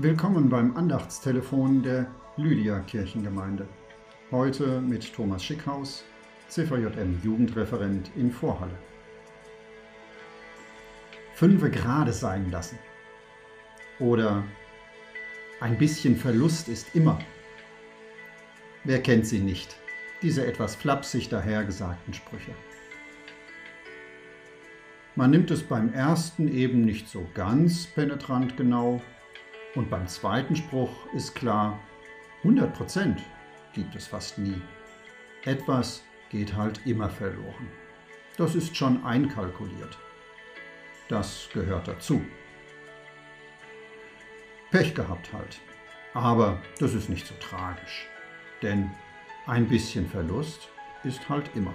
Willkommen beim Andachtstelefon der Lydia Kirchengemeinde. Heute mit Thomas Schickhaus, CVJM Jugendreferent in Vorhalle. Fünfe gerade sein lassen. Oder ein bisschen Verlust ist immer. Wer kennt sie nicht, diese etwas flapsig dahergesagten Sprüche? Man nimmt es beim ersten eben nicht so ganz penetrant genau und beim zweiten Spruch ist klar, 100% gibt es fast nie. Etwas geht halt immer verloren. Das ist schon einkalkuliert. Das gehört dazu. Pech gehabt halt. Aber das ist nicht so tragisch. Denn ein bisschen Verlust ist halt immer.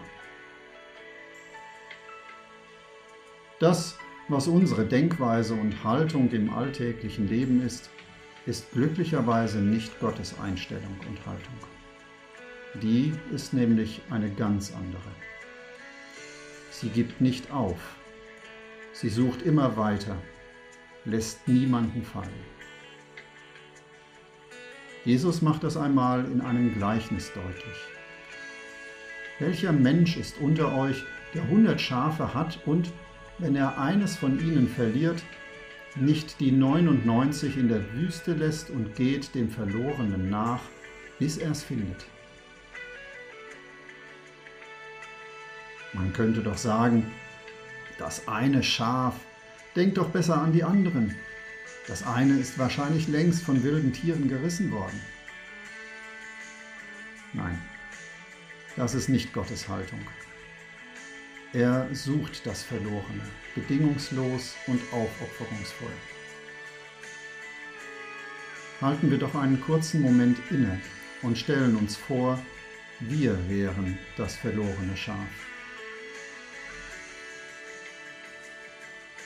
Das was unsere Denkweise und Haltung im alltäglichen Leben ist, ist glücklicherweise nicht Gottes Einstellung und Haltung. Die ist nämlich eine ganz andere. Sie gibt nicht auf. Sie sucht immer weiter, lässt niemanden fallen. Jesus macht das einmal in einem Gleichnis deutlich. Welcher Mensch ist unter euch, der hundert Schafe hat und wenn er eines von ihnen verliert, nicht die 99 in der Wüste lässt und geht dem Verlorenen nach, bis er es findet. Man könnte doch sagen, das eine Schaf, denkt doch besser an die anderen. Das eine ist wahrscheinlich längst von wilden Tieren gerissen worden. Nein, das ist nicht Gottes Haltung. Er sucht das Verlorene, bedingungslos und aufopferungsvoll. Halten wir doch einen kurzen Moment inne und stellen uns vor, wir wären das verlorene Schaf.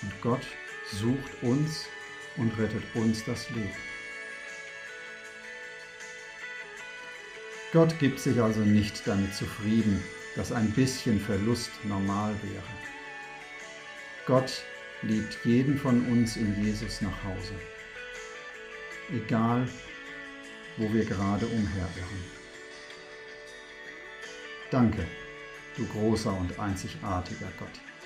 Und Gott sucht uns und rettet uns das Leben. Gott gibt sich also nicht damit zufrieden, dass ein bisschen Verlust normal wäre. Gott liebt jeden von uns in Jesus nach Hause, egal wo wir gerade umherirren. Danke, du großer und einzigartiger Gott.